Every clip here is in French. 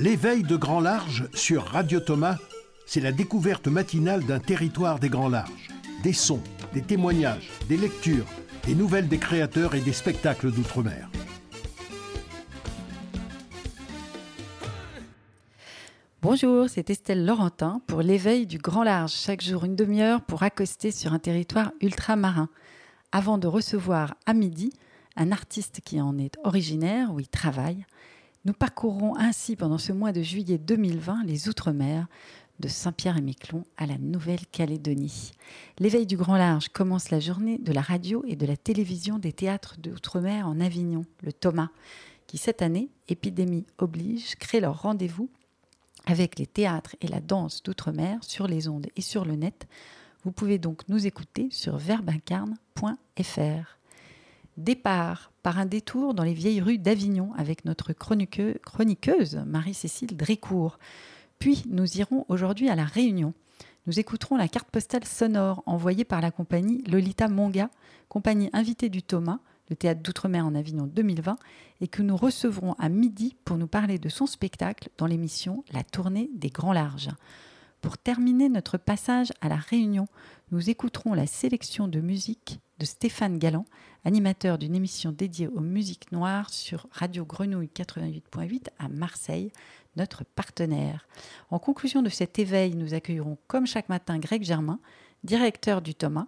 L'éveil de Grand Large sur Radio Thomas, c'est la découverte matinale d'un territoire des Grands Larges. Des sons, des témoignages, des lectures, des nouvelles des créateurs et des spectacles d'outre-mer. Bonjour, c'est Estelle Laurentin pour l'éveil du Grand Large. Chaque jour une demi-heure pour accoster sur un territoire ultramarin. Avant de recevoir à midi un artiste qui en est originaire ou y travaille, nous parcourrons ainsi pendant ce mois de juillet 2020 les Outre-mer, de Saint-Pierre-et-Miquelon à la Nouvelle-Calédonie. L'éveil du Grand Large commence la journée de la radio et de la télévision des théâtres d'outre-mer en Avignon, le Thomas, qui cette année, épidémie oblige, crée leur rendez-vous avec les théâtres et la danse d'outre-mer sur les ondes et sur le net. Vous pouvez donc nous écouter sur verbincarne.fr. Départ par un détour dans les vieilles rues d'Avignon avec notre chroniqueuse Marie-Cécile Drécourt. Puis nous irons aujourd'hui à La Réunion. Nous écouterons la carte postale sonore envoyée par la compagnie Lolita Monga, compagnie invitée du Thomas, le théâtre d'outre-mer en Avignon 2020, et que nous recevrons à midi pour nous parler de son spectacle dans l'émission La tournée des grands larges. Pour terminer notre passage à La Réunion, nous écouterons la sélection de musique de Stéphane Galland, animateur d'une émission dédiée aux musiques noires sur Radio Grenouille 88.8 à Marseille, notre partenaire. En conclusion de cet éveil, nous accueillerons comme chaque matin Greg Germain, directeur du Thomas,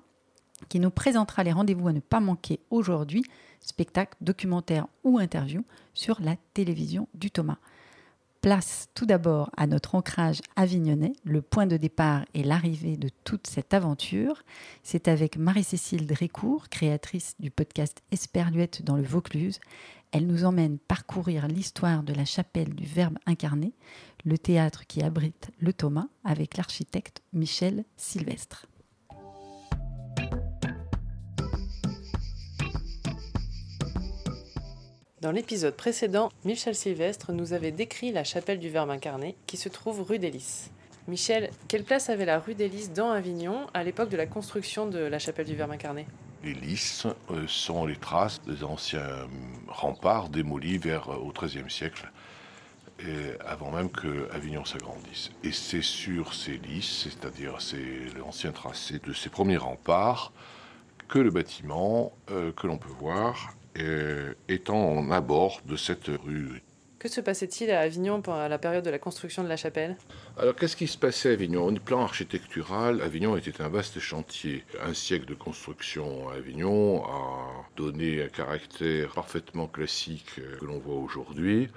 qui nous présentera les rendez-vous à ne pas manquer aujourd'hui, spectacle, documentaire ou interview sur la télévision du Thomas. Place tout d'abord à notre ancrage avignonnais, le point de départ et l'arrivée de toute cette aventure. C'est avec Marie-Cécile Drécourt, créatrice du podcast Esperluette dans le Vaucluse. Elle nous emmène parcourir l'histoire de la chapelle du Verbe incarné, le théâtre qui abrite le Thomas, avec l'architecte Michel Sylvestre. Dans l'épisode précédent, Michel Sylvestre nous avait décrit la chapelle du Verbe incarné qui se trouve rue des. Michel, quelle place avait la rue des dans Avignon à l'époque de la construction de la chapelle du Verbe incarné? Les Lys euh, sont les traces des anciens remparts démolis vers euh, au XIIIe siècle, avant même que Avignon s'agrandisse. Et c'est sur ces lys, c'est-à-dire l'ancien tracé de ces premiers remparts, que le bâtiment euh, que l'on peut voir étant en abord de cette rue. Que se passait-il à Avignon pendant la période de la construction de la chapelle? Alors qu'est-ce qui se passait à Avignon? Au plan architectural, Avignon était un vaste chantier. Un siècle de construction à Avignon a donné un caractère parfaitement classique euh, que l'on voit aujourd'hui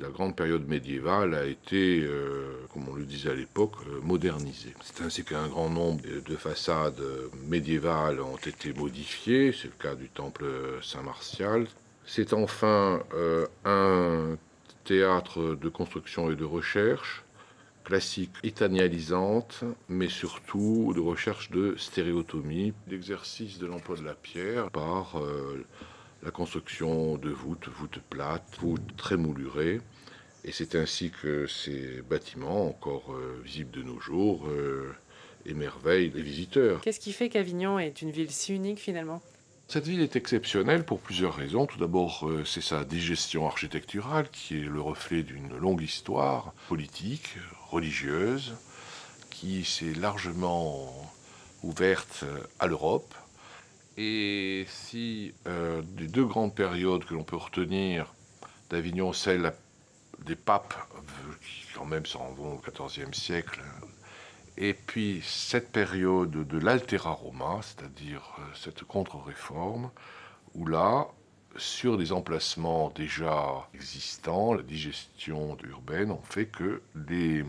la grande période médiévale a été, euh, comme on le disait à l'époque, euh, modernisée. C'est ainsi qu'un grand nombre de façades médiévales ont été modifiées, c'est le cas du temple Saint-Martial. C'est enfin euh, un théâtre de construction et de recherche, classique italianisante, mais surtout de recherche de stéréotomie, l'exercice de l'emploi de la pierre par la construction de voûtes, voûtes plates, voûtes très moulurées. Et c'est ainsi que ces bâtiments, encore euh, visibles de nos jours, euh, émerveillent les visiteurs. Qu'est-ce qui fait qu'Avignon est une ville si unique finalement? Cette ville est exceptionnelle pour plusieurs raisons. Tout d'abord, euh, c'est sa digestion architecturale qui est le reflet d'une longue histoire politique, religieuse, qui s'est largement ouverte à l'Europe, et si euh, des deux grandes périodes que l'on peut retenir d'Avignon, celle des papes, qui quand même s'en vont au XIVe siècle, et puis cette période de l'Altera Roma, c'est-à-dire euh, cette contre-réforme, où là, sur des emplacements déjà existants, la digestion urbaine ont fait que les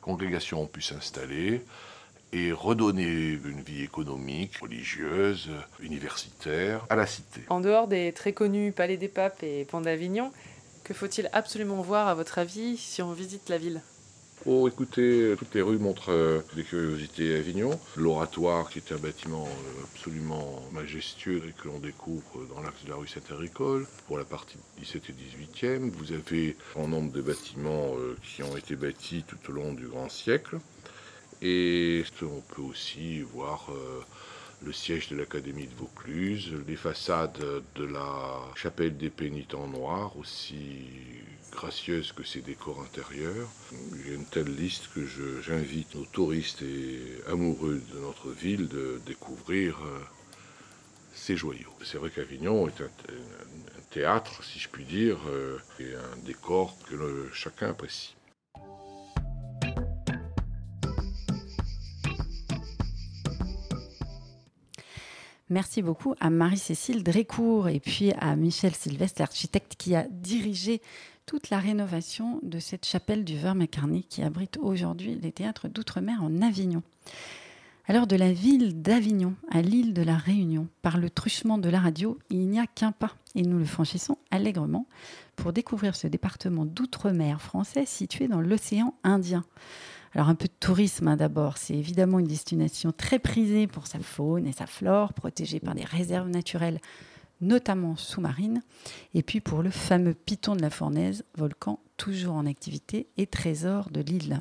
congrégations ont pu s'installer, et redonner une vie économique, religieuse, universitaire à la cité. En dehors des très connus Palais des Papes et Pont d'Avignon, que faut-il absolument voir à votre avis si on visite la ville? Oh, écoutez, toutes les rues montrent euh, des curiosités à Avignon. L'oratoire, qui est un bâtiment euh, absolument majestueux et que l'on découvre dans l'axe de la rue Saint-Agricole, pour la partie 17 et 18e. Vous avez un nombre de bâtiments euh, qui ont été bâtis tout au long du grand siècle. Et on peut aussi voir euh, le siège de l'Académie de Vaucluse, les façades de la chapelle des pénitents noirs, aussi gracieuses que ses décors intérieurs? A une telle liste que j'invite nos touristes et amoureux de notre ville de découvrir euh, ces joyaux. C'est vrai qu'Avignon est un, théâtre, si je puis dire, euh, et un décor que chacun apprécie. Merci beaucoup à Marie-Cécile Drécourt et puis à Michel Sylvestre, l'architecte qui a dirigé toute la rénovation de cette chapelle du Vermacarné qui abrite aujourd'hui les théâtres d'outre-mer en Avignon. Alors de la ville d'Avignon à l'île de la Réunion, par le truchement de la radio, il n'y a qu'un pas et nous le franchissons allègrement pour découvrir ce département d'outre-mer français situé dans l'océan Indien. Alors un peu de tourisme hein, d'abord, c'est évidemment une destination très prisée pour sa faune et sa flore, protégée par des réserves naturelles, notamment sous-marines, et puis pour le fameux piton de la Fournaise, volcan toujours en activité et trésor de l'île.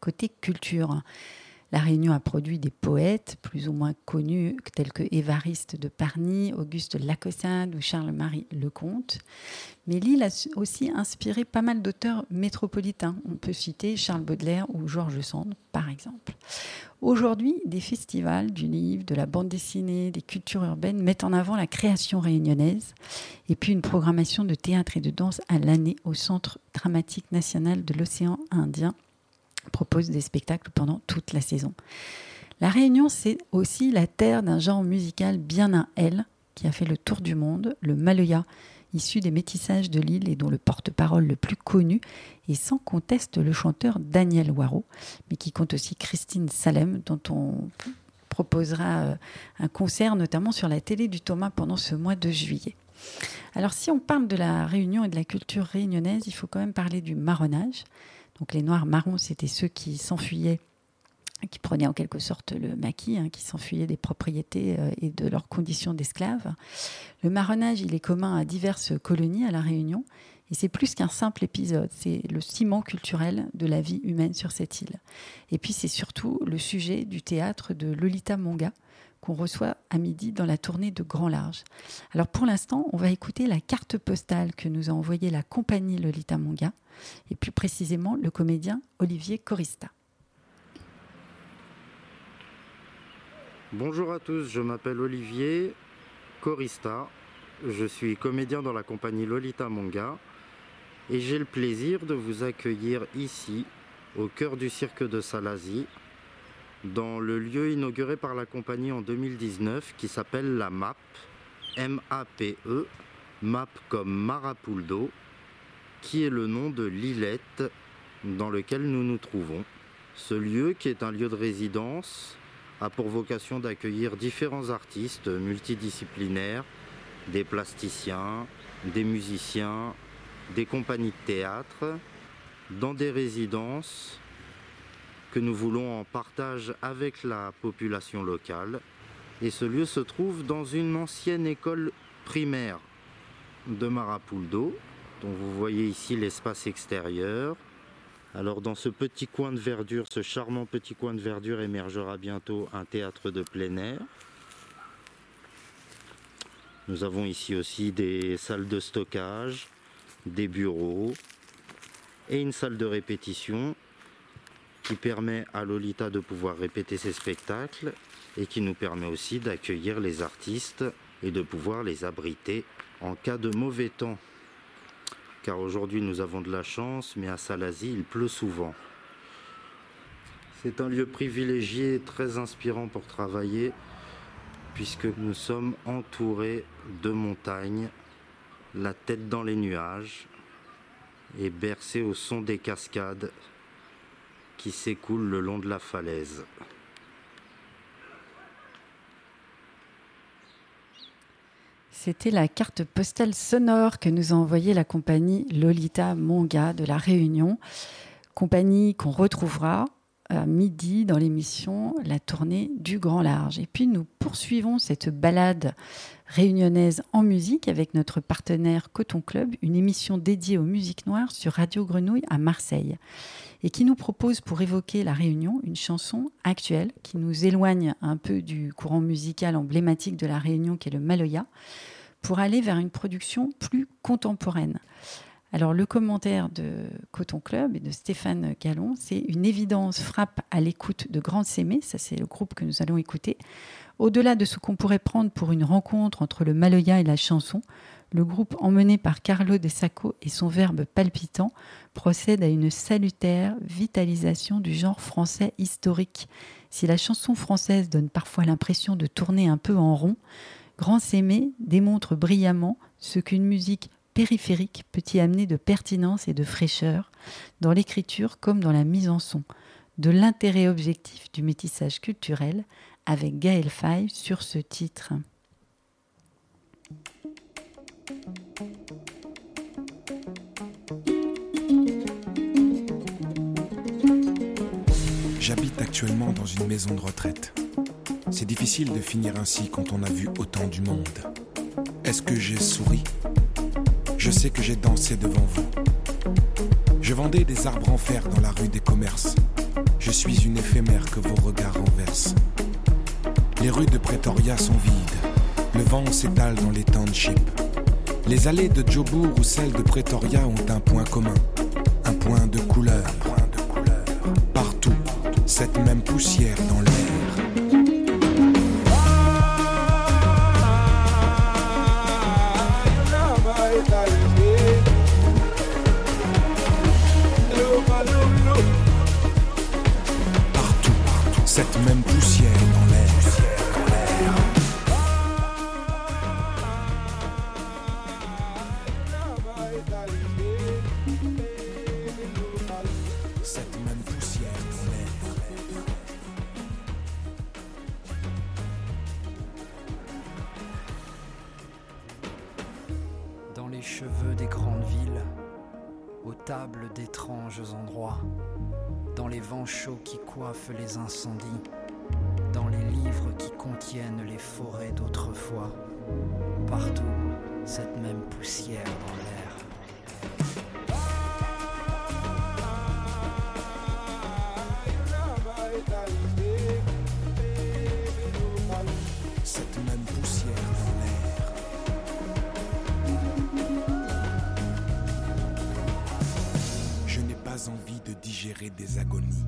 Côté culture, la Réunion a produit des poètes plus ou moins connus tels que Évariste de Parny, Auguste Lacossade ou Charles-Marie Lecomte. Mais l'île a aussi inspiré pas mal d'auteurs métropolitains. On peut citer Charles Baudelaire ou Georges Sand, par exemple. Aujourd'hui, des festivals du livre, de la bande dessinée, des cultures urbaines mettent en avant la création réunionnaise et puis une programmation de théâtre et de danse à l'année au Centre dramatique national de l'océan Indien propose des spectacles pendant toute la saison. La Réunion, c'est aussi la terre d'un genre musical bien à elle, qui a fait le tour du monde, le Maloya, issu des métissages de l'île et dont le porte-parole le plus connu est sans conteste le chanteur Daniel Waro, mais qui compte aussi Christine Salem, dont on proposera euh, un concert notamment sur la télé du Thomas pendant ce mois de juillet. Alors si on parle de la Réunion et de la culture réunionnaise, il faut quand même parler du marronnage. Donc les noirs marrons, c'était ceux qui s'enfuyaient, qui prenaient en quelque sorte le maquis, hein, qui s'enfuyaient des propriétés euh, et de leurs conditions d'esclaves. Le marronnage, il est commun à diverses colonies à La Réunion. Et c'est plus qu'un simple épisode, c'est le ciment culturel de la vie humaine sur cette île. Et puis c'est surtout le sujet du théâtre de Lolita Monga, reçoit à midi dans la tournée de Grand Large. Alors pour l'instant, on va écouter la carte postale que nous a envoyée la compagnie Lolita Monga, et plus précisément le comédien Olivier Corista. Bonjour à tous, je m'appelle Olivier Corista, je suis comédien dans la compagnie Lolita Monga et j'ai le plaisir de vous accueillir ici, au cœur du cirque de Salazie, dans le lieu inauguré par la compagnie en 2019 qui s'appelle la MAP, M-A-P-E, MAP comme Marapuldo, qui est le nom de l'îlette dans lequel nous nous trouvons. Ce lieu, qui est un lieu de résidence, a pour vocation d'accueillir différents artistes multidisciplinaires, des plasticiens, des musiciens, des compagnies de théâtre, dans des résidences nous voulons en partage avec la population locale. Et ce lieu se trouve dans une ancienne école primaire de Marapuldo, dont vous voyez ici l'espace extérieur. Alors dans ce petit coin de verdure, ce charmant petit coin de verdure émergera bientôt un théâtre de plein air. Nous avons ici aussi des salles de stockage, des bureaux et une salle de répétition qui permet à Lolita de pouvoir répéter ses spectacles et qui nous permet aussi d'accueillir les artistes et de pouvoir les abriter en cas de mauvais temps. Car aujourd'hui nous avons de la chance, mais à Salazie il pleut souvent. C'est un lieu privilégié et très inspirant pour travailler puisque nous sommes entourés de montagnes, la tête dans les nuages et bercés au son des cascades qui s'écoule le long de la falaise. C'était la carte postale sonore que nous a envoyée la compagnie Lolita Monga de La Réunion, compagnie qu'on retrouvera midi dans l'émission La tournée du Grand Large. Et puis nous poursuivons cette balade réunionnaise en musique avec notre partenaire Coton Club, une émission dédiée aux musiques noires sur Radio Grenouille à Marseille et qui nous propose pour évoquer la Réunion une chanson actuelle qui nous éloigne un peu du courant musical emblématique de la Réunion qui est le Maloya pour aller vers une production plus contemporaine. Alors le commentaire de Coton Club et de Stéphane Gallon, c'est une évidence frappe à l'écoute de Grand Sémé, ça c'est le groupe que nous allons écouter. Au-delà de ce qu'on pourrait prendre pour une rencontre entre le Maloya et la chanson, le groupe emmené par Carlo De Sacco et son verbe palpitant procède à une salutaire vitalisation du genre français historique. Si la chanson française donne parfois l'impression de tourner un peu en rond, Grand Sémé démontre brillamment ce qu'une musique périphérique peut y amener de pertinence et de fraîcheur dans l'écriture comme dans la mise en son, de l'intérêt objectif du métissage culturel avec Gaël Faye sur ce titre. J'habite actuellement dans une maison de retraite. C'est difficile de finir ainsi quand on a vu autant du monde. Est-ce que j'ai souri? Je sais que j'ai dansé devant vous. Je vendais des arbres en fer dans la rue des commerces. Je suis une éphémère que vos regards renversent. Les rues de Pretoria sont vides. Le vent s'étale dans les townships. Les allées de Jobourg ou celles de Pretoria ont un point commun, envie de digérer des agonies.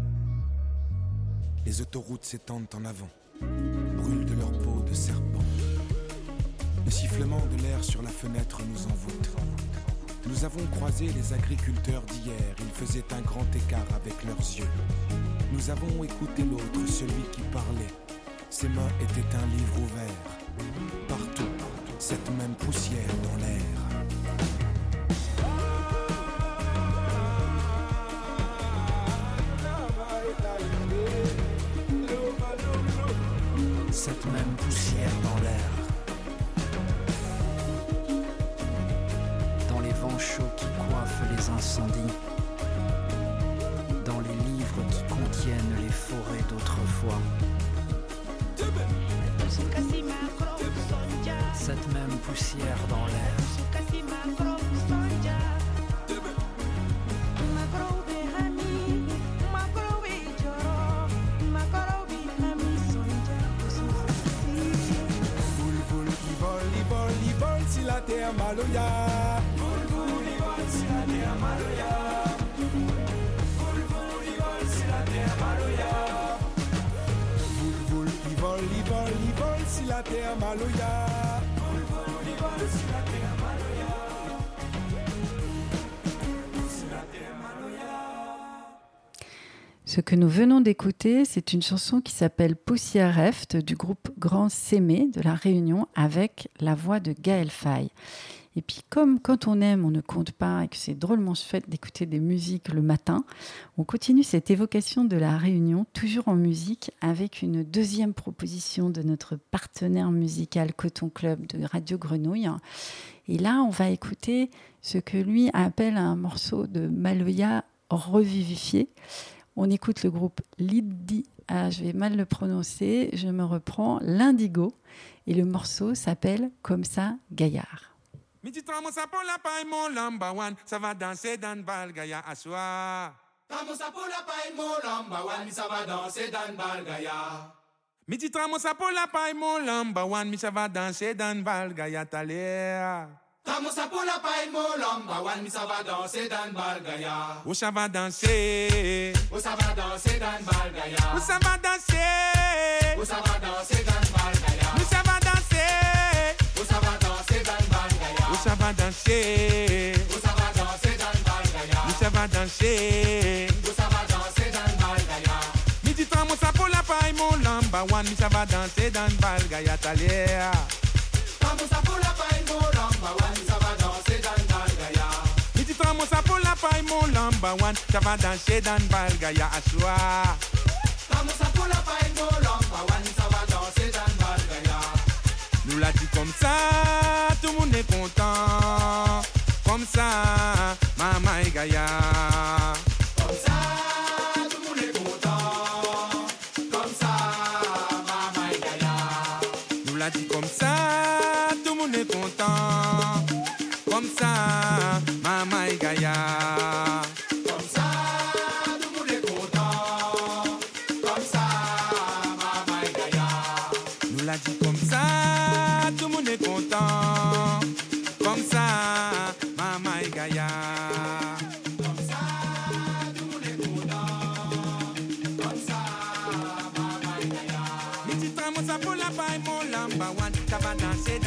Les autoroutes s'étendent en avant, brûlent de leur peau de serpent. Le sifflement de l'air sur la fenêtre nous envoûte. Nous avons croisé les agriculteurs d'hier, ils faisaient un grand écart avec leurs yeux. Nous avons écouté l'autre, celui qui parlait. Ses mains étaient un livre ouvert. Partout, cette même poussière dans l'air. Cette même poussière dans l'air. Dans les vents chauds qui coiffent les incendies. Dans les livres qui contiennent les forêts d'autrefois. Ce que nous venons d'écouter, c'est une chanson qui s'appelle Poussière Reft du groupe Grand Sémé de la Réunion avec la voix de Gaël Faye. Et puis comme quand on aime, on ne compte pas et que c'est drôlement chouette d'écouter des musiques le matin, on continue cette évocation de la Réunion, toujours en musique, avec une deuxième proposition de notre partenaire musical Coton Club de Radio Grenouille. Et là, on va écouter ce que lui appelle un morceau de Maloya revivifié. On écoute le groupe Lidi, ah, je vais mal le prononcer, je me reprends, l'Indigo, et le morceau s'appelle Comme ça, Gaillard. Ça va danser dans Balgaya à soi. Tramosa pour la paille, mon lamba one, ça va danser dans Balgaya. Midi tramosa pour la paille, mon lamba one, ça va danser dans Balgaya talea. Tramosa pour la paille, mon lamba one, ça va danser dans Balgaya. Où ça va danser? Où ça va danser dans Balgaya? Où ça va danser? Où ça va danser dans Balgaya? Où ça va danser? Où ça va danser dans Balgaya? Où ça va danser? number one, Miss va danser dans le bal Gayatalia. Vamos a pour la paille, mon number one, Miss va danser dans le bal Gaya. Midi vamos a pour la paille, mon number one, ça va danser dans le bal Gaya à soi. Vamos a pour la paille, mon number one, Nous l'a dit comme ça, tout le monde est content. Comme ça, I pull up, I'm more number one. Cabana said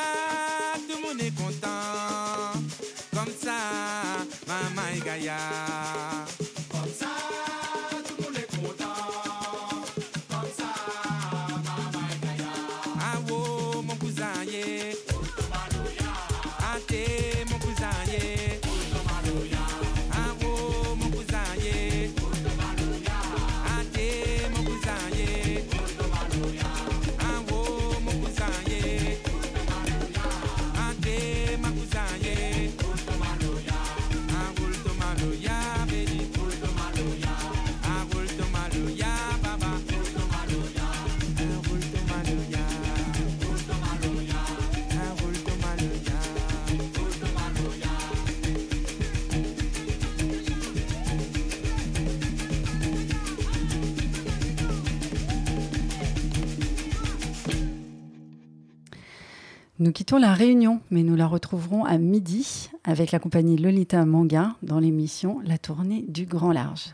quittons la Réunion, mais nous la retrouverons à midi avec la compagnie Lolita Manga dans l'émission La tournée du grand large.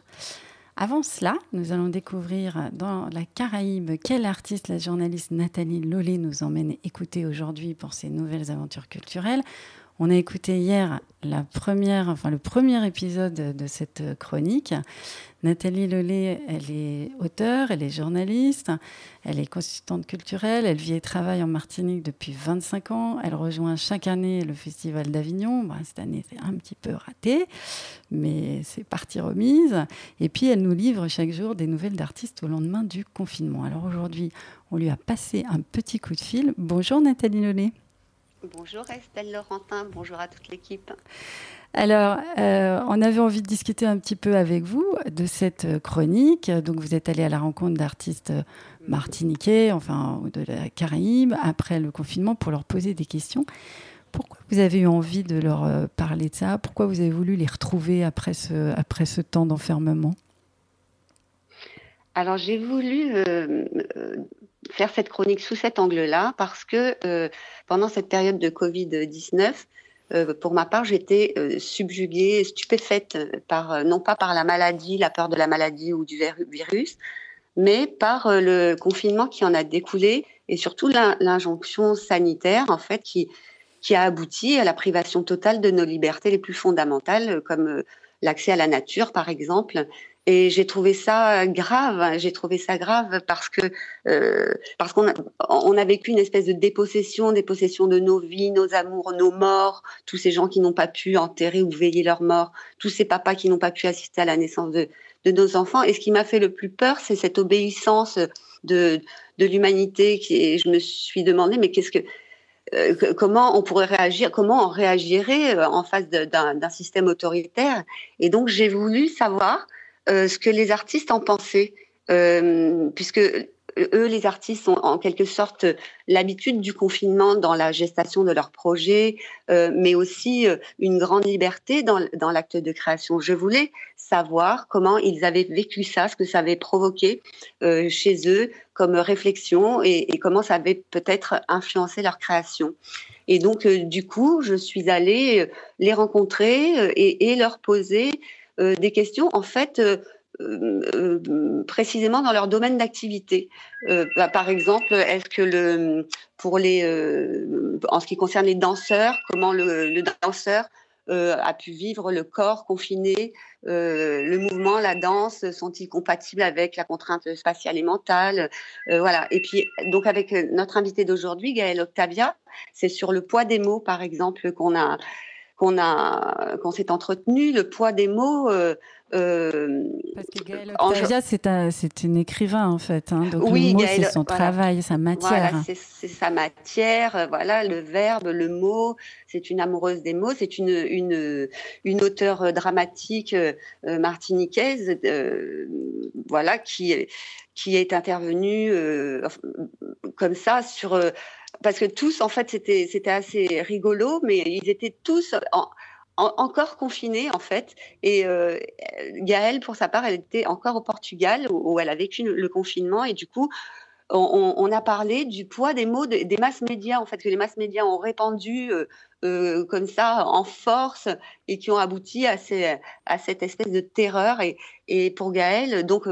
Avant cela, nous allons découvrir dans la Caraïbe quel artiste la journaliste Nathalie Lollet nous emmène écouter aujourd'hui pour ses nouvelles aventures culturelles. On a écouté hier la première, le premier épisode de cette chronique. Nathalie Lelay, elle est auteure, elle est journaliste, elle est consultante culturelle, elle vit et travaille en Martinique depuis 25 ans. Elle rejoint chaque année le Festival d'Avignon. cette année, c'est un petit peu raté, mais c'est partie remise. Et puis, elle nous livre chaque jour des nouvelles d'artistes au lendemain du confinement. Alors aujourd'hui, on lui a passé un petit coup de fil. Bonjour Nathalie Lelay. Bonjour Estelle Laurentin, bonjour à toute l'équipe. Alors, euh, on avait envie de discuter un petit peu avec vous de cette chronique. Donc, vous êtes allé à la rencontre d'artistes martiniquais, enfin, de la Caraïbe, après le confinement, pour leur poser des questions. Pourquoi vous avez eu envie de leur euh, parler de ça? Pourquoi vous avez voulu les retrouver après ce, après ce temps d'enfermement? Alors, j'ai voulu euh, faire cette chronique sous cet angle-là parce que pendant cette période de Covid-19, pour ma part, j'étais subjuguée, stupéfaite par non pas par la maladie, la peur de la maladie ou du virus, mais par le confinement qui en a découlé et surtout l'injonction sanitaire en fait qui qui a abouti à la privation totale de nos libertés les plus fondamentales, comme l'accès à la nature, par exemple. Et j'ai trouvé ça grave. J'ai trouvé ça grave parce que euh, parce qu'on a, vécu une espèce de dépossession, dépossession de nos vies, nos amours, nos morts, tous ces gens qui n'ont pas pu enterrer ou veiller leurs morts, tous ces papas qui n'ont pas pu assister à la naissance de, de nos enfants. Et ce qui m'a fait le plus peur, c'est cette obéissance de, de l'humanité. Qui, je me suis demandé, mais qu'est-ce que euh, comment on pourrait réagir, comment on réagirait euh, en face d'un système autoritaire. Et donc j'ai voulu savoir ce que les artistes en pensaient, puisque eux, les artistes, ont en quelque sorte l'habitude du confinement dans la gestation de leurs projets, mais aussi une grande liberté dans, l'acte de création. Je voulais savoir comment ils avaient vécu ça, ce que ça avait provoqué chez eux, comme réflexion et, comment ça avait peut-être influencé leur création. Et donc, euh, du coup, je suis allée euh, les rencontrer euh, et, leur poser des questions, en fait, précisément dans leur domaine d'activité. Bah, par exemple, est-ce que le, pour les, en ce qui concerne les danseurs, comment le, le danseur euh, a pu vivre le corps confiné, euh, le mouvement, la danse, sont-ils compatibles avec la contrainte spatiale et mentale euh, Voilà. Et puis, donc, avec notre invité d'aujourd'hui, Gaëlle Octavia, c'est sur le poids des mots, par exemple, qu'on a qu'on a qu'on s'est entretenu, le poids des mots. Euh, euh, Parce que Gaël Octavia, c'est un, c'est une écrivain en fait. Hein, donc oui, c'est son travail, sa matière. Voilà, c'est sa matière. Euh, voilà, le verbe, le mot. C'est une amoureuse des mots. C'est une une une auteure dramatique euh, martiniquaise. voilà, qui qui est intervenue comme ça sur parce que tous, en fait, c'était assez rigolo, mais ils étaient tous encore confinés en fait. Et euh, Gaëlle, pour sa part, elle était encore au Portugal où, elle a vécu le confinement et du coup, on, a parlé du poids des mots des masses médias en fait que les masses médias ont répandu euh, euh, comme ça en force et qui ont abouti à, cette espèce de terreur et, pour Gaëlle donc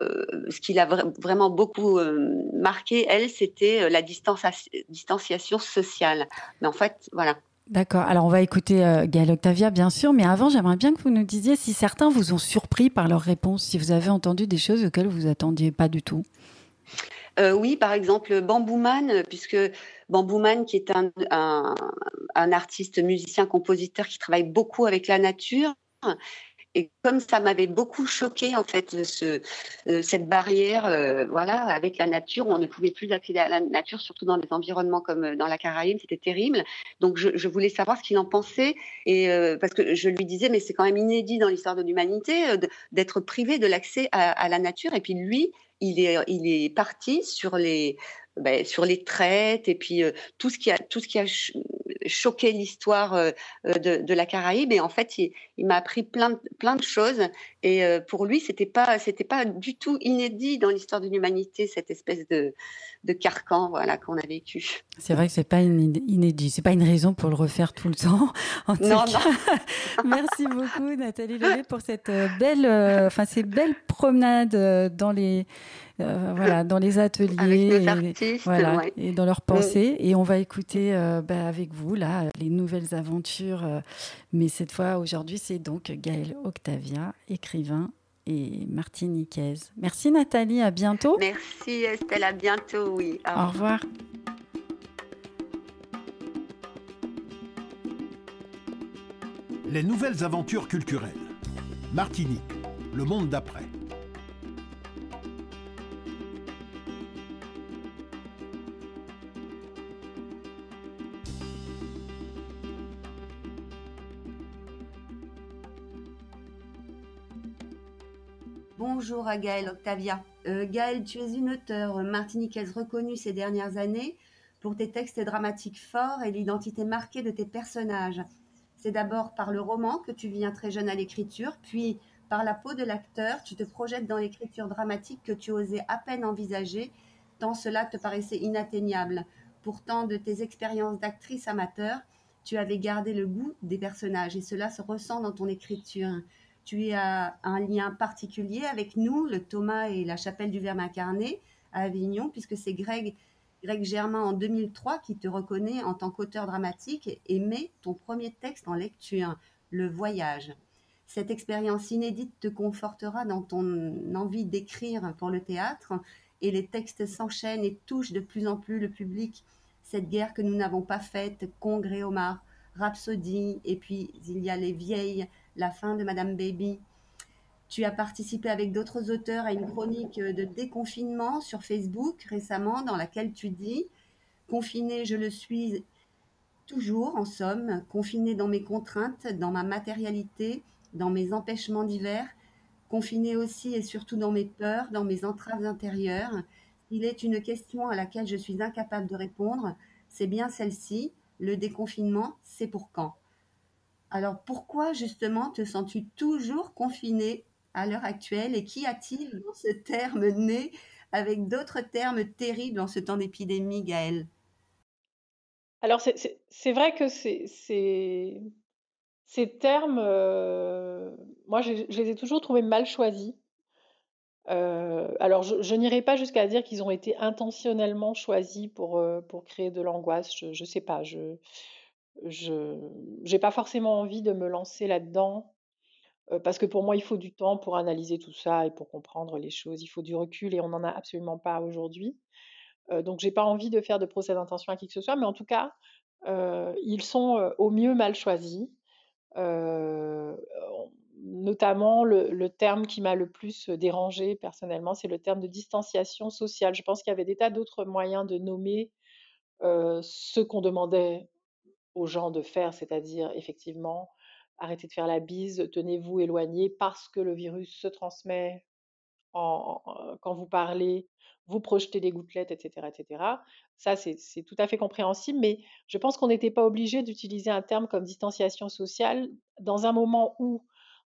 ce qui l'a vraiment beaucoup euh, marqué, elle, c'était euh, la distanciation sociale. Mais en fait, voilà. D'accord. Alors, on va écouter Gaël Octavia, bien sûr, mais avant, j'aimerais bien que vous nous disiez si certains vous ont surpris par leurs réponses, si vous avez entendu des choses auxquelles vous attendiez pas du tout. oui, par exemple, Bambouman, puisque Bambouman, qui est un, un artiste, musicien, compositeur qui travaille beaucoup avec la nature, et comme ça m'avait beaucoup choqué en fait euh, cette barrière, euh, voilà, avec la nature, on ne pouvait plus accéder à la nature, surtout dans des environnements comme euh, dans la Caraïbe, c'était terrible. Donc je, voulais savoir ce qu'il en pensait et parce que je lui disais mais c'est quand même inédit dans l'histoire de l'humanité d'être privé de l'accès à, la nature. Et puis lui, il est, il est parti sur les ben, sur les traites et puis tout ce qui a tout ce qui a choqué l'histoire euh, euh, de, de, la Caraïbe et en fait il, il m'a appris plein de, plein de choses et pour lui c'était pas c'était pas du tout inédit dans l'histoire de l'humanité cette espèce de, de carcan voilà qu'on a vécu. C'est vrai que c'est pas inédit, c'est pas une raison pour le refaire tout le temps. En non, non. merci beaucoup Nathalie Levé pour cette belle enfin ces belles promenades dans les euh, voilà, dans les ateliers, et, voilà, et dans leurs pensées. Et on va écouter euh, bah, avec vous là les nouvelles aventures. Euh, mais cette fois, aujourd'hui, c'est donc Gaël Octavia, écrivain et martiniquaise. Merci Nathalie, à bientôt. Merci Estelle, à bientôt, oui. Au revoir. Les nouvelles aventures culturelles. Martinique, le monde d'après. À Gaëlle Octavia. Euh, Gaëlle, tu es une auteure martiniquaise reconnue ces dernières années pour tes textes dramatiques forts et l'identité marquée de tes personnages. C'est d'abord par le roman que tu viens très jeune à l'écriture, puis par la peau de l'acteur, tu te projettes dans l'écriture dramatique que tu osais à peine envisager tant cela te paraissait inatteignable. Pourtant, de tes expériences d'actrice amateur, tu avais gardé le goût des personnages et cela se ressent dans ton écriture. Tu as un lien particulier avec nous, le Thomas et la chapelle du Verbe incarné à Avignon, puisque c'est Greg, Greg Germain en 2003 qui te reconnaît en tant qu'auteur dramatique et met ton premier texte en lecture, Le Voyage. Cette expérience inédite te confortera dans ton envie d'écrire pour le théâtre et les textes s'enchaînent et touchent de plus en plus le public. Cette guerre que nous n'avons pas faite, Congrès Omar, Rhapsody, et puis il y a Les Vieilles, la fin de Madame Baby. Tu as participé avec d'autres auteurs à une chronique de déconfinement sur Facebook récemment dans laquelle tu dis Confiné, je le suis toujours, en somme, confiné dans mes contraintes, dans ma matérialité, dans mes empêchements divers, confiné aussi et surtout dans mes peurs, dans mes entraves intérieures. Il est une question à laquelle je suis incapable de répondre. C'est bien celle-ci. Le déconfinement, c'est pour quand? Alors pourquoi justement te sens-tu toujours confiné à l'heure actuelle et qu'y a-t-il dans ce terme né avec d'autres termes terribles en ce temps d'épidémie, Gaëlle? Alors c'est vrai que ces termes, euh, moi, je, les ai toujours trouvés mal choisis. Euh, alors, je, n'irai pas jusqu'à dire qu'ils ont été intentionnellement choisis pour, euh, pour créer de l'angoisse. Je ne sais pas. Je n'ai pas forcément envie de me lancer là-dedans parce que pour moi, il faut du temps pour analyser tout ça et pour comprendre les choses. Il faut du recul et on n'en a absolument pas aujourd'hui. donc, j'ai pas envie de faire de procès d'intention à qui que ce soit, mais en tout cas, ils sont au mieux mal choisis notamment le, terme qui m'a le plus dérangé personnellement, c'est le terme de distanciation sociale. Je pense qu'il y avait des tas d'autres moyens de nommer ce qu'on demandait aux gens de faire, c'est-à-dire effectivement arrêtez de faire la bise, tenez-vous éloignés parce que le virus se transmet quand vous parlez, vous projetez des gouttelettes, etc. etc. Ça, c'est tout à fait compréhensible, mais je pense qu'on n'était pas obligé d'utiliser un terme comme distanciation sociale dans un moment où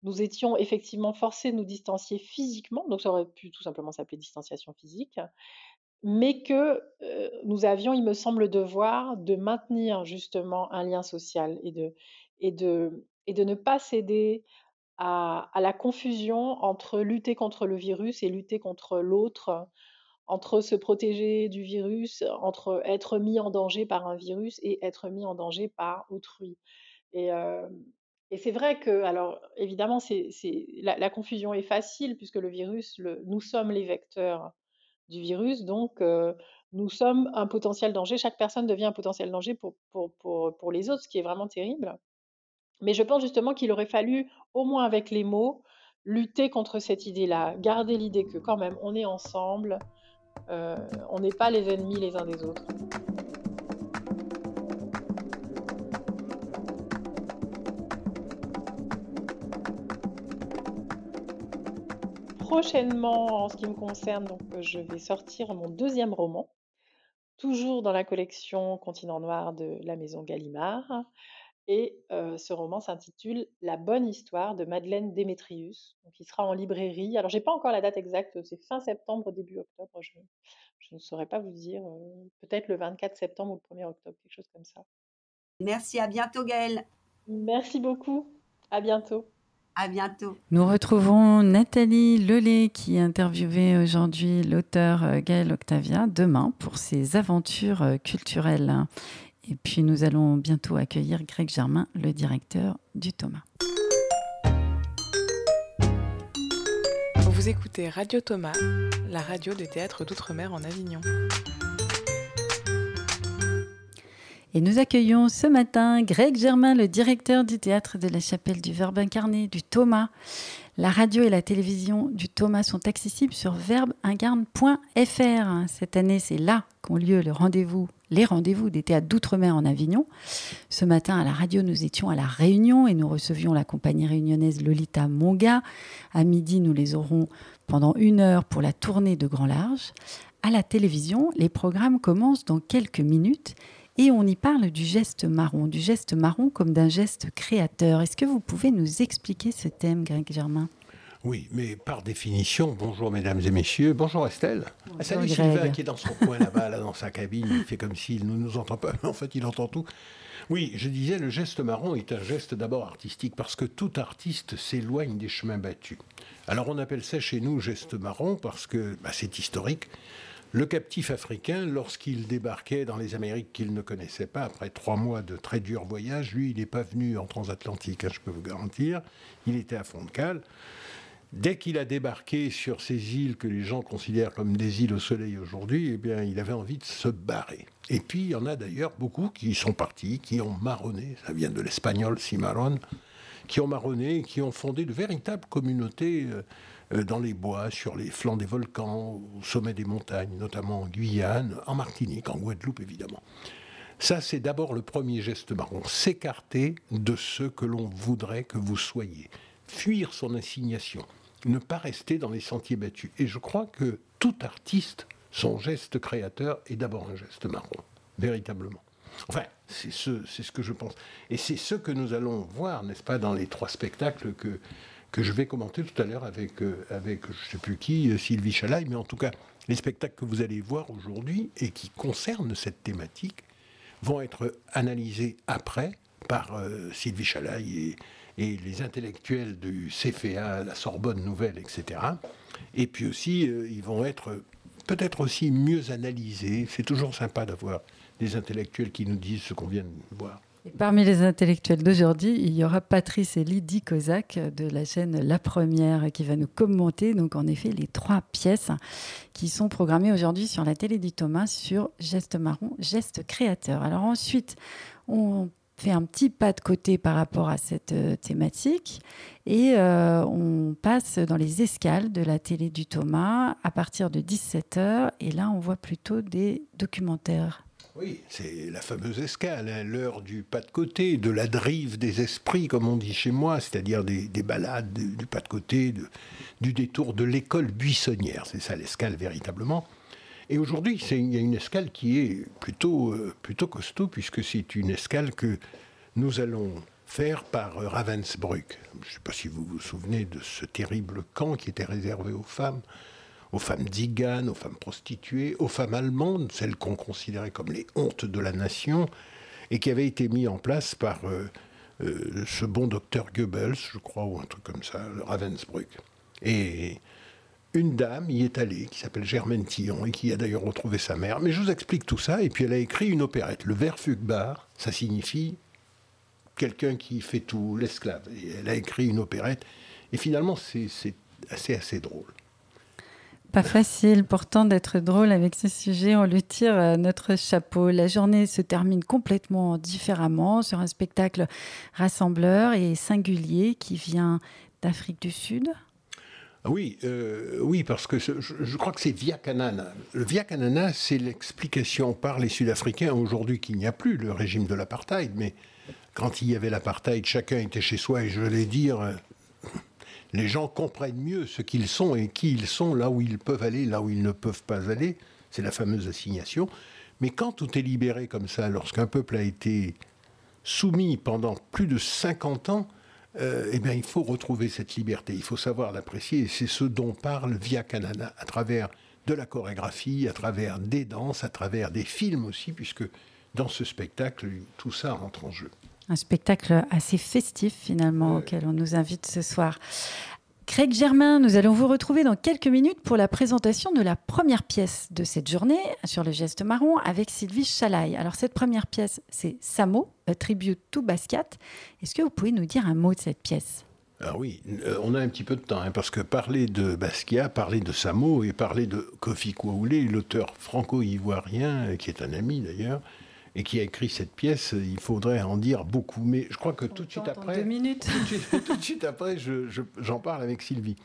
nous étions effectivement forcés de nous distancier physiquement, donc ça aurait pu tout simplement s'appeler distanciation physique, mais que nous avions, il me semble, le devoir de maintenir justement un lien social et de, ne pas céder à, la confusion entre lutter contre le virus et lutter contre l'autre entre se protéger du virus, entre être mis en danger par un virus et être mis en danger par autrui. Et, c'est vrai que, alors évidemment, la, confusion est facile puisque le virus, nous sommes les vecteurs du virus, donc nous sommes un potentiel danger. Chaque personne devient un potentiel danger pour, les autres, ce qui est vraiment terrible. Mais je pense justement qu'il aurait fallu, au moins avec les mots, lutter contre cette idée-là, garder l'idée que quand même on est ensemble, on n'est pas les ennemis les uns des autres. Prochainement, en ce qui me concerne, donc, euh, je vais sortir mon deuxième roman, toujours dans la collection Continent Noir de la maison Gallimard. Et ce roman s'intitule La bonne histoire de Madeleine Démétrius, donc il sera en librairie. Alors j'ai pas encore la date exacte, c'est fin septembre, début octobre, je, ne saurais pas vous dire, peut-être le 24 septembre ou le 1er octobre, quelque chose comme ça. Merci, à bientôt Gaëlle. Merci beaucoup, à bientôt. À bientôt. Nous retrouvons Nathalie Lelay qui interviewait aujourd'hui l'auteur Gaël Octavia demain pour ses aventures culturelles. Et puis nous allons bientôt accueillir Greg Germain, le directeur du Thomas. Vous écoutez Radio Thomas, la radio du théâtre d'outre-mer en Avignon. Et nous accueillons ce matin Greg Germain, le directeur du théâtre de la chapelle du Verbe incarné, du Thomas. La radio et la télévision du Thomas sont accessibles sur verbeincarne.fr. Cette année, c'est là qu'ont lieu le rendez-vous, les rendez-vous des théâtres d'outre-mer en Avignon. Ce matin, à la radio, nous étions à La Réunion et nous recevions la compagnie réunionnaise Lolita Monga. À midi, nous les aurons pendant une heure pour la tournée de Grand Large. À la télévision, les programmes commencent dans quelques minutes et on y parle du geste marron, du geste marron comme d'un geste créateur. Est-ce que vous pouvez nous expliquer ce thème, Greg Germain? Oui, mais par définition, bonjour mesdames et messieurs, bonjour Estelle. Bonjour, Ah, salut Greg. Sylvain qui est dans son coin là-bas, là, dans sa cabine, il fait comme s'il ne nous entend pas, mais en fait il entend tout. Oui, je disais, le geste marron est un geste d'abord artistique, parce que tout artiste s'éloigne des chemins battus. Alors on appelle ça chez nous geste marron, parce que bah, c'est historique. Le captif africain, lorsqu'il débarquait dans les Amériques qu'il ne connaissait pas, après trois mois de très durs voyages, lui, il n'est pas venu en transatlantique, hein, je peux vous garantir. Il était à fond de cale. Dès qu'il a débarqué sur ces îles que les gens considèrent comme des îles au soleil aujourd'hui, eh bien, il avait envie de se barrer. Et puis, il y en a d'ailleurs beaucoup qui sont partis, qui ont marronné, ça vient de l'espagnol cimarron, qui ont marronné, qui ont fondé de véritables communautés euh, dans les bois, sur les flancs des volcans, au sommet des montagnes, notamment en Guyane, en Martinique, en Guadeloupe évidemment. Ça, c'est d'abord le premier geste marron, s'écarter de ce que l'on voudrait que vous soyez, fuir son assignation, ne pas rester dans les sentiers battus. Et je crois que tout artiste, son geste créateur est d'abord un geste marron, véritablement. Enfin, c'est ce, ce que je pense. Et c'est ce que nous allons voir, n'est-ce pas, dans les trois spectacles que, que je vais commenter tout à l'heure avec, euh, avec je ne sais plus qui, euh, Sylvie Chalaille, mais en tout cas, les spectacles que vous allez voir aujourd'hui et qui concernent cette thématique vont être analysés après par euh, Sylvie Chalaille et, les intellectuels du CFA, la Sorbonne Nouvelle, etc. Et puis aussi, ils vont être peut-être aussi mieux analysés. C'est toujours sympa d'avoir des intellectuels qui nous disent ce qu'on vient de voir. Parmi les intellectuels d'aujourd'hui, il y aura Patrice et Lydie Kozak de la chaîne La Première qui va nous commenter donc en effet les trois pièces qui sont programmées aujourd'hui sur la télé du Thomas sur Geste marron, geste créateur. Alors ensuite, on fait un petit pas de côté par rapport à cette euh, thématique et euh, on passe dans les escales de la télé du Thomas à partir de 17h et là on voit plutôt des documentaires. Oui, c'est la fameuse escale, hein, l'heure du pas de côté, de la drive des esprits, comme on dit chez moi, c'est-à-dire des, des balades du, pas de côté, du détour de l'école buissonnière. C'est ça l'escale véritablement. Et aujourd'hui, il y a une escale qui est plutôt, euh, plutôt costaud, puisque c'est une escale que nous allons faire par euh, Ravensbrück. Je ne sais pas si vous vous souvenez de ce terrible camp qui était réservé aux femmes aux femmes ziganes, aux femmes prostituées, aux femmes allemandes, celles qu'on considérait comme les hontes de la nation, et qui avait été mis en place par euh, euh, ce bon docteur Goebbels, je crois, ou un truc comme ça, Ravensbrück. Et une dame y est allée, qui s'appelle Germaine Tillon, et qui a d'ailleurs retrouvé sa mère. Mais je vous explique tout ça, et puis elle a écrit une opérette. Le Verfügbar, ça signifie quelqu'un qui fait tout, l'esclave. Elle a écrit une opérette, et finalement, c'est assez, assez drôle. Pas facile pourtant d'être drôle avec ce sujet. On lui tire euh, notre chapeau. La journée se termine complètement différemment sur un spectacle rassembleur et singulier qui vient d'Afrique du Sud. Ah Oui, euh, oui, parce que je, crois que c'est Via Canana. Le Via Canana, c'est l'explication par les Sud-Africains aujourd'hui qu'il n'y a plus le régime de l'apartheid, mais quand il y avait l'apartheid, chacun était chez soi, et je vais dire, euh, les gens comprennent mieux ce qu'ils sont et qui ils sont, là où ils peuvent aller, là où ils ne peuvent pas aller. C'est la fameuse assignation. Mais quand tout est libéré comme ça, lorsqu'un peuple a été soumis pendant plus de 50 ans, euh, eh bien, il faut retrouver cette liberté, il faut savoir l'apprécier, et c'est ce dont parle Via Canada, à travers de la chorégraphie, à travers des danses, à travers des films aussi, puisque dans ce spectacle, tout ça rentre en jeu. Un spectacle assez festif finalement auquel on nous invite ce soir. Craig Germain, nous allons vous retrouver dans quelques minutes pour la présentation de la première pièce de cette journée sur le geste marron avec Sylvie Chalaille. Alors cette première pièce, c'est Samo, A Tribute to Basquiat. Est-ce que vous pouvez nous dire un mot de cette pièce? Ah oui, euh, on a un petit peu de temps, hein, parce que parler de Basquiat, parler de Samo et parler de Kofi Kwaoulé, l'auteur franco-ivoirien, euh, qui est un ami d'ailleurs, et qui a écrit cette pièce, il faudrait en dire beaucoup. Mais je crois que tout de suite après, deux minutes. tout de suite, tout de suite après, je- je- j'en parle avec Sylvie.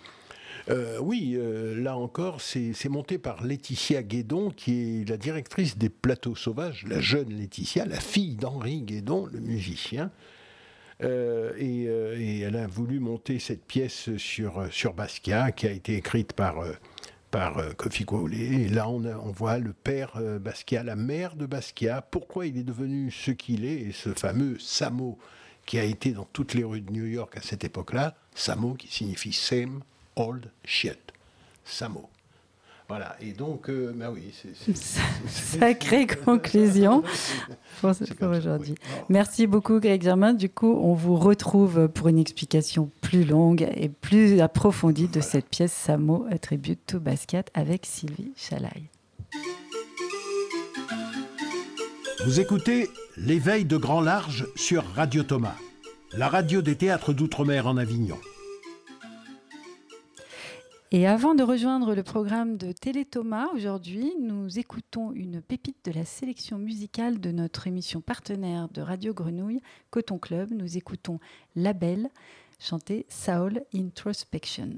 Euh, oui, euh, là encore, c'est monté par Laetitia Guédon, qui est la directrice des Plateaux Sauvages, la jeune Laetitia, la fille d'Henri Guédon, le musicien. Euh, et, et elle a voulu monter cette pièce sur, sur Basquiat, qui a été écrite par, par euh, Kofi. Et là, on, a- voit le père euh, Basquiat, la mère de Basquiat, pourquoi il est devenu ce qu'il est, et ce fameux Samo qui a été dans toutes les rues de New York à cette époque-là, Samo qui signifie same, old shit. Samo. Voilà, et donc, euh, bah oui, c'est. Sacrée conclusion pour, pour aujourd'hui. Merci beaucoup, Greg Germain. Du coup, on vous retrouve pour une explication plus longue et plus approfondie de cette pièce Samo, A Tribute to Basquiat avec Sylvie Chalaï. Vous écoutez L'éveil de grand large sur Radio Thomas, la radio des théâtres d'outre-mer en Avignon. Et avant de rejoindre le programme de Télé Thomas, aujourd'hui, nous écoutons une pépite de la sélection musicale de notre émission partenaire de Radio Grenouille, Coton Club. Nous écoutons La Belle chanter Soul Introspection.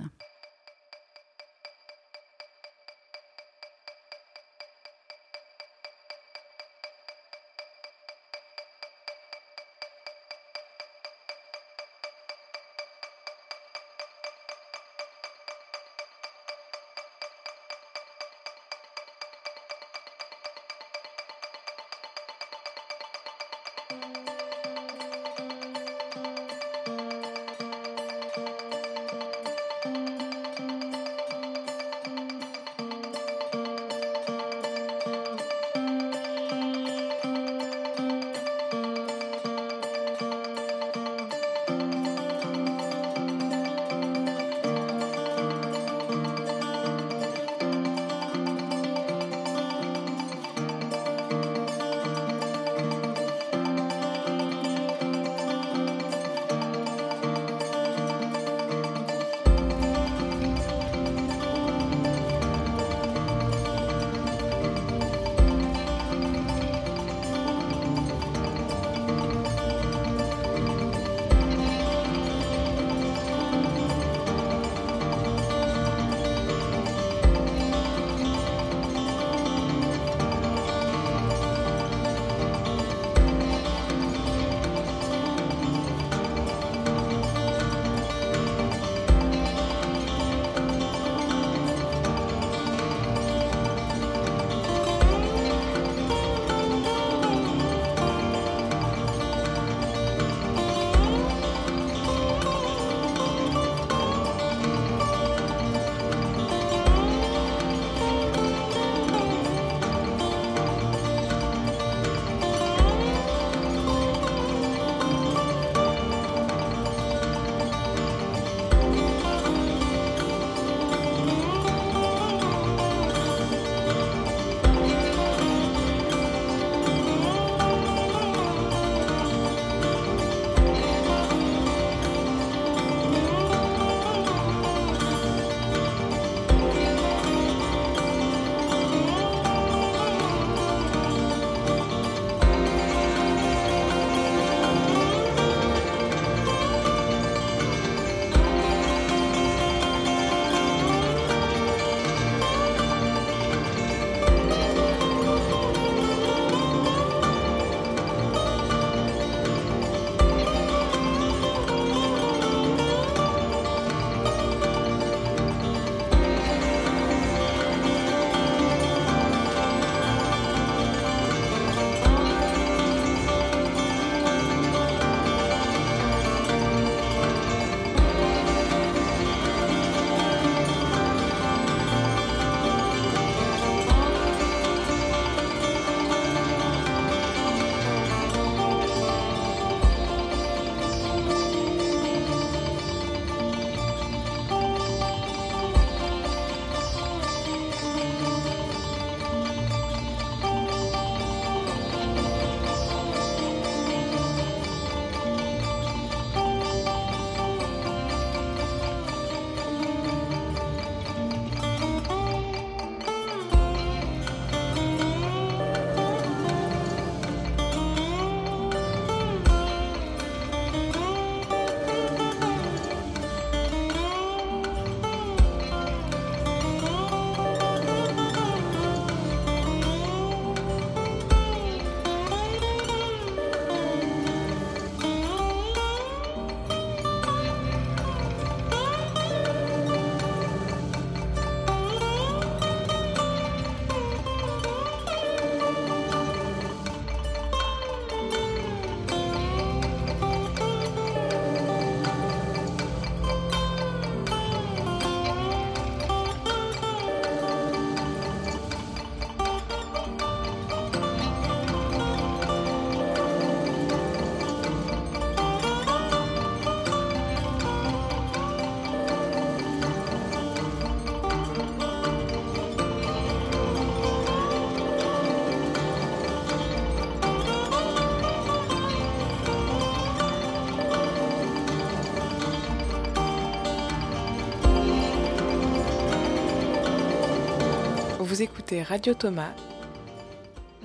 Radio Thomas,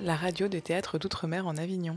la radio de théâtre d'outre-mer en Avignon.